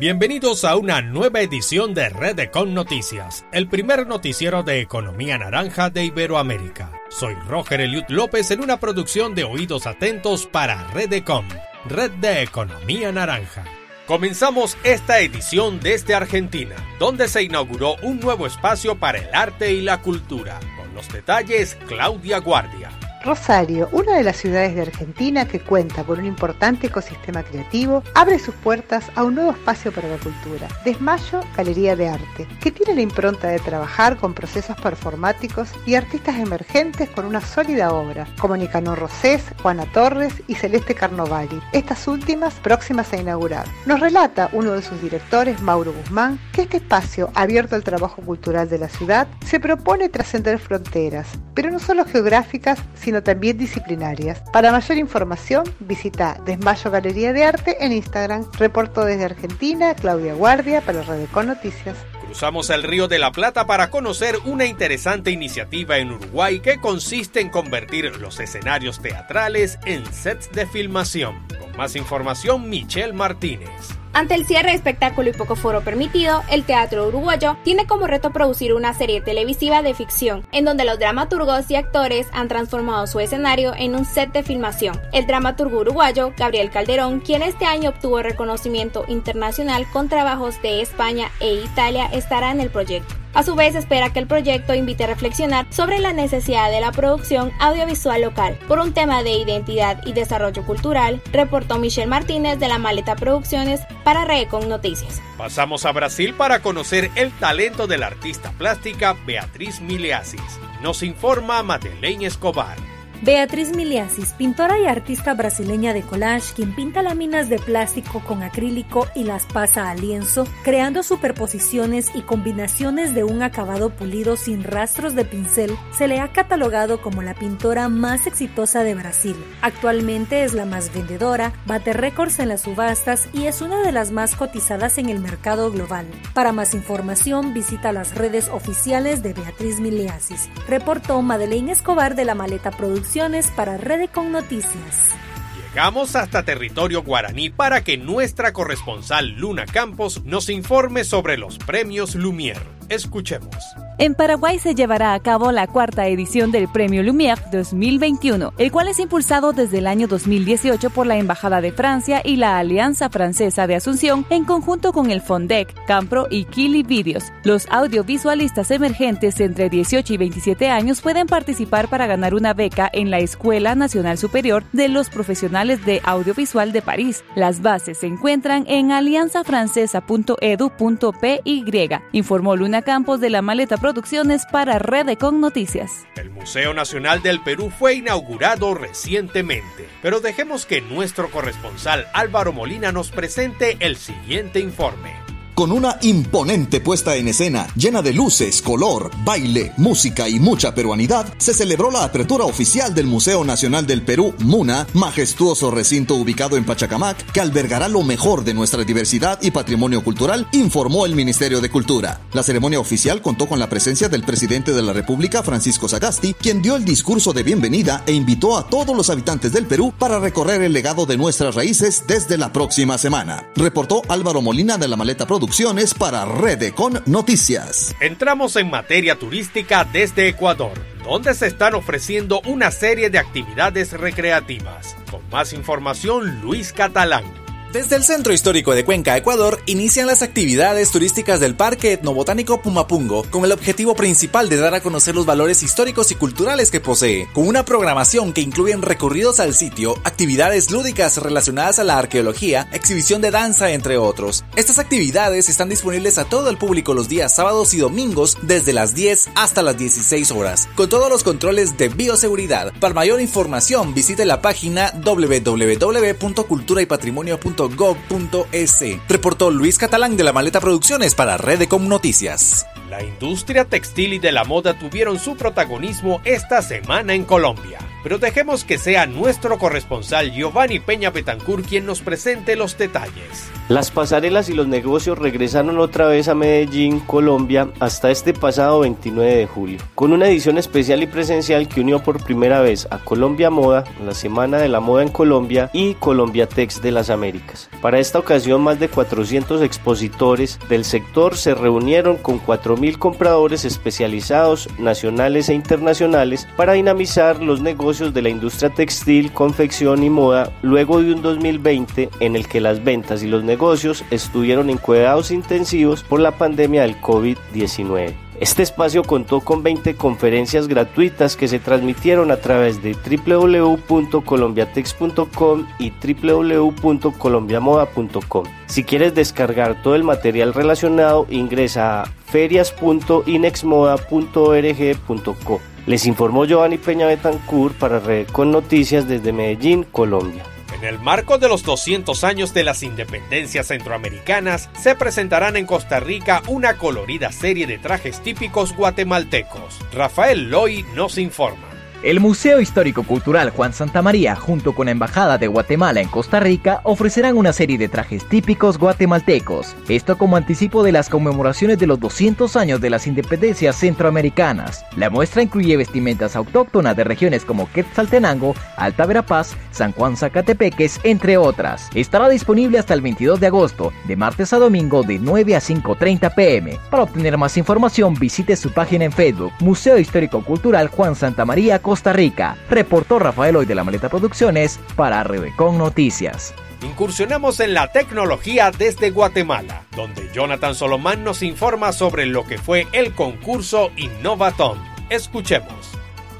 Bienvenidos a una nueva edición de Redecon Noticias, el primer noticiero de economía naranja de Iberoamérica. Soy Roger Eliud López en una producción de Oídos Atentos para Redecon, Red de Economía Naranja. Comenzamos esta edición desde Argentina, donde se inauguró un nuevo espacio para el arte y la cultura. Con los detalles, Claudia Guardia. Rosario, una de las ciudades de Argentina que cuenta con un importante ecosistema creativo, abre sus puertas a un nuevo espacio para la cultura, Desmayo Galería de Arte, que tiene la impronta de trabajar con procesos performáticos y artistas emergentes con una sólida obra, como Nicanor Rosés, Juana Torres y Celeste Carnovali, estas últimas próximas a inaugurar. Nos relata uno de sus directores, Mauro Guzmán, que este espacio abierto al trabajo cultural de la ciudad se propone trascender fronteras, pero no solo geográficas, sino sino también disciplinarias. Para mayor información, visita Desmayo Galería de Arte en Instagram. Reporto desde Argentina, Claudia Guardia para Redecon Noticias. Cruzamos el Río de la Plata para conocer una interesante iniciativa en Uruguay que consiste en convertir los escenarios teatrales en sets de filmación. Con más información, Michelle Martínez. Ante el cierre de espectáculo y poco foro permitido, el teatro uruguayo tiene como reto producir una serie televisiva de ficción, en donde los dramaturgos y actores han transformado su escenario en un set de filmación. El dramaturgo uruguayo, Gabriel Calderón, quien este año obtuvo reconocimiento internacional con trabajos de España e Italia, estará en el proyecto. A su vez, espera que el proyecto invite a reflexionar sobre la necesidad de la producción audiovisual local por un tema de identidad y desarrollo cultural, reportó Michelle Martínez de la Maleta Producciones para Recon Noticias. Pasamos a Brasil para conocer el talento de la artista plástica Beatriz Mileasis. Nos informa Madeleine Escobar. Beatriz Miliasis, pintora y artista brasileña de collage, quien pinta láminas de plástico con acrílico y las pasa a lienzo, creando superposiciones y combinaciones de un acabado pulido sin rastros de pincel, se le ha catalogado como la pintora más exitosa de Brasil. Actualmente es la más vendedora, bate récords en las subastas y es una de las más cotizadas en el mercado global. Para más información, visita las redes oficiales de Beatriz Miliasis. Reportó Madeleine Escobar de la Maleta Producción para Redecon Noticias. Llegamos hasta territorio guaraní para que nuestra corresponsal Luna Campos nos informe sobre los premios Lumière. Escuchemos. En Paraguay se llevará a cabo la cuarta edición del Premio Lumière 2021, el cual es impulsado desde el año 2018 por la Embajada de Francia y la Alianza Francesa de Asunción en conjunto con el Fondec, Campro y Kili Videos. Los audiovisualistas emergentes entre 18 y 27 años pueden participar para ganar una beca en la Escuela Nacional Superior de los Profesionales de Audiovisual de París. Las bases se encuentran en alianzafrancesa.edu.py, informó Luna Campos de la Maleta Producciones para Redecon Noticias. El Museo Nacional del Perú fue inaugurado recientemente, pero dejemos que nuestro corresponsal Álvaro Molina nos presente el siguiente informe con una imponente puesta en escena llena de luces, color, baile, música y mucha peruanidad, se celebró la apertura oficial del Museo Nacional del Perú, MUNA, majestuoso recinto ubicado en Pachacamac, que albergará lo mejor de nuestra diversidad y patrimonio cultural, informó el Ministerio de Cultura. La ceremonia oficial contó con la presencia del presidente de la República, Francisco Sagasti, quien dio el discurso de bienvenida e invitó a todos los habitantes del Perú para recorrer el legado de nuestras raíces desde la próxima semana. Reportó Álvaro Molina de la Maleta Producción para Redecon Noticias. Entramos en materia turística desde Ecuador, donde se están ofreciendo una serie de actividades recreativas. Con más información, Luis Catalán. Desde el Centro Histórico de Cuenca, Ecuador, inician las actividades turísticas del Parque Etnobotánico Pumapungo con el objetivo principal de dar a conocer los valores históricos y culturales que posee, con una programación que incluye recorridos al sitio, actividades lúdicas relacionadas a la arqueología, exhibición de danza, entre otros. Estas actividades están disponibles a todo el público los días sábados y domingos desde las 10 hasta las 16 horas, con todos los controles de bioseguridad. Para mayor información, visite la página www.culturaypatrimonio.com gov.es. Reportó Luis Catalán de la Maleta Producciones para Redecom Noticias. La industria textil y de la moda tuvieron su protagonismo esta semana en Colombia. Pero dejemos que sea nuestro corresponsal Giovanni Peña Betancourt quien nos presente los detalles. Las pasarelas y los negocios regresaron otra vez a Medellín, Colombia, hasta este pasado 29 de julio, con una edición especial y presencial que unió por primera vez a Colombia Moda, la Semana de la Moda en Colombia y Colombia Tex de las Américas. Para esta ocasión, más de 400 expositores del sector se reunieron con 4.000 compradores especializados nacionales e internacionales para dinamizar los negocios de la industria textil, confección y moda luego de un 2020 en el que las ventas y los negocios estuvieron en cuidados intensivos por la pandemia del COVID-19. Este espacio contó con 20 conferencias gratuitas que se transmitieron a través de www.colombiatex.com y www.colombiamoda.com. Si quieres descargar todo el material relacionado, ingresa a ferias.inexmoda.org.co. Les informó Giovanni Peña Betancourt para Red con Noticias desde Medellín, Colombia. En el marco de los 200 años de las independencias centroamericanas, se presentarán en Costa Rica una colorida serie de trajes típicos guatemaltecos. Rafael Loy nos informa. El Museo Histórico Cultural Juan Santa María, junto con la Embajada de Guatemala en Costa Rica, ofrecerán una serie de trajes típicos guatemaltecos. Esto como anticipo de las conmemoraciones de los 200 años de las independencias centroamericanas. La muestra incluye vestimentas autóctonas de regiones como Quetzaltenango, Alta Verapaz, San Juan Zacatepeques, entre otras. Estará disponible hasta el 22 de agosto, de martes a domingo de 9 a 5.30 pm. Para obtener más información, visite su página en Facebook, Museo Histórico Cultural Juan Santa María, Costa Rica. Reportó Rafael Hoy de la Maleta Producciones para Rebecón Noticias. Incursionamos en la tecnología desde Guatemala, donde Jonathan Solomán nos informa sobre lo que fue el concurso Innovatón. Escuchemos.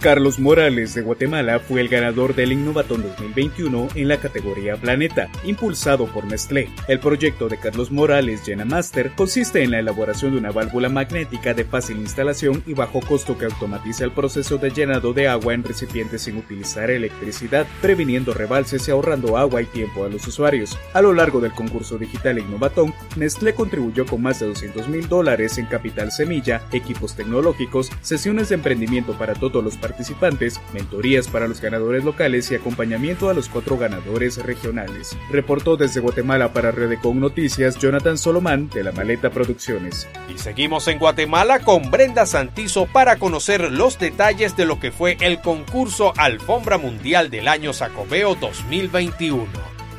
Carlos Morales de Guatemala fue el ganador del Innovatón 2021 en la categoría Planeta, impulsado por Nestlé. El proyecto de Carlos Morales Llena Master consiste en la elaboración de una válvula magnética de fácil instalación y bajo costo que automatiza el proceso de llenado de agua en recipientes sin utilizar electricidad, previniendo rebalses y ahorrando agua y tiempo a los usuarios. A lo largo del concurso digital Innovatón, Nestlé contribuyó con más de 200 mil dólares en capital semilla, equipos tecnológicos, sesiones de emprendimiento para todos los participantes, mentorías para los ganadores locales y acompañamiento a los cuatro ganadores regionales. Reportó desde Guatemala para Redecon Noticias Jonathan Solomán de la Maleta Producciones. Y seguimos en Guatemala con Brenda Santizo para conocer los detalles de lo que fue el concurso Alfombra Mundial del Año Sacobeo 2021.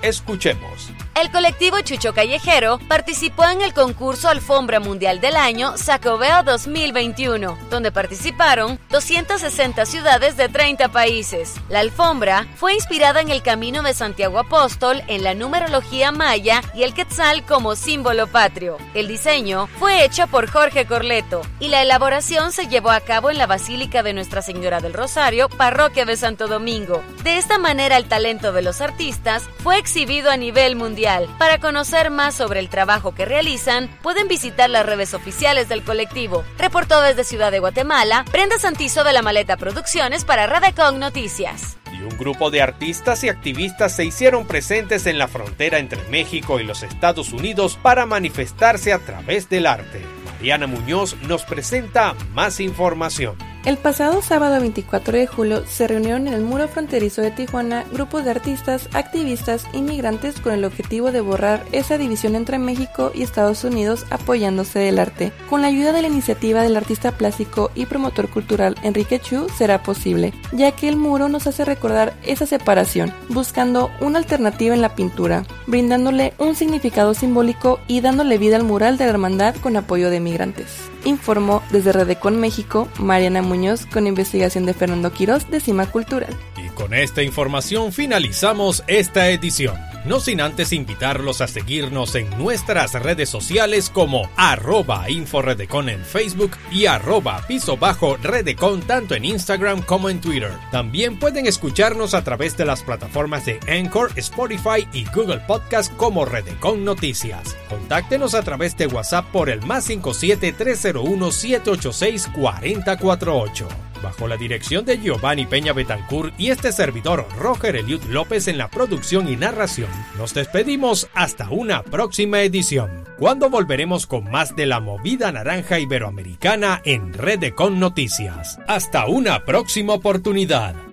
Escuchemos. El colectivo Chucho Callejero participó en el concurso Alfombra Mundial del Año Sacobeo 2021, donde participaron 260 ciudades de 30 países. La alfombra fue inspirada en el camino de Santiago Apóstol, en la numerología maya y el quetzal como símbolo patrio. El diseño fue hecho por Jorge Corleto y la elaboración se llevó a cabo en la Basílica de Nuestra Señora del Rosario, parroquia de Santo Domingo. De esta manera el talento de los artistas fue exhibido a nivel mundial. Para conocer más sobre el trabajo que realizan, pueden visitar las redes oficiales del colectivo. Reportó desde Ciudad de Guatemala, Brenda Santizo de la Maleta Producciones para Radecon Noticias. Y un grupo de artistas y activistas se hicieron presentes en la frontera entre México y los Estados Unidos para manifestarse a través del arte. Mariana Muñoz nos presenta más información. El pasado sábado 24 de julio se reunieron en el muro fronterizo de Tijuana grupos de artistas, activistas y migrantes con el objetivo de borrar esa división entre México y Estados Unidos apoyándose del arte. Con la ayuda de la iniciativa del artista plástico y promotor cultural Enrique Chu será posible, ya que el muro nos hace recordar esa separación, buscando una alternativa en la pintura, brindándole un significado simbólico y dándole vida al mural de la hermandad con apoyo de migrantes informó desde Redecon México Mariana Muñoz con investigación de Fernando Quirós de Cima Cultural. Y con esta información finalizamos esta edición. No sin antes invitarlos a seguirnos en nuestras redes sociales como arroba inforedecon en Facebook y arroba piso bajo redecon tanto en Instagram como en Twitter. También pueden escucharnos a través de las plataformas de Anchor, Spotify y Google Podcast como Redecon Noticias. Contáctenos a través de WhatsApp por el más 57 301 786 4048 bajo la dirección de Giovanni Peña Betancourt y este servidor Roger Eliud López en la producción y narración. Nos despedimos hasta una próxima edición, cuando volveremos con más de la movida naranja iberoamericana en Red Con Noticias. Hasta una próxima oportunidad.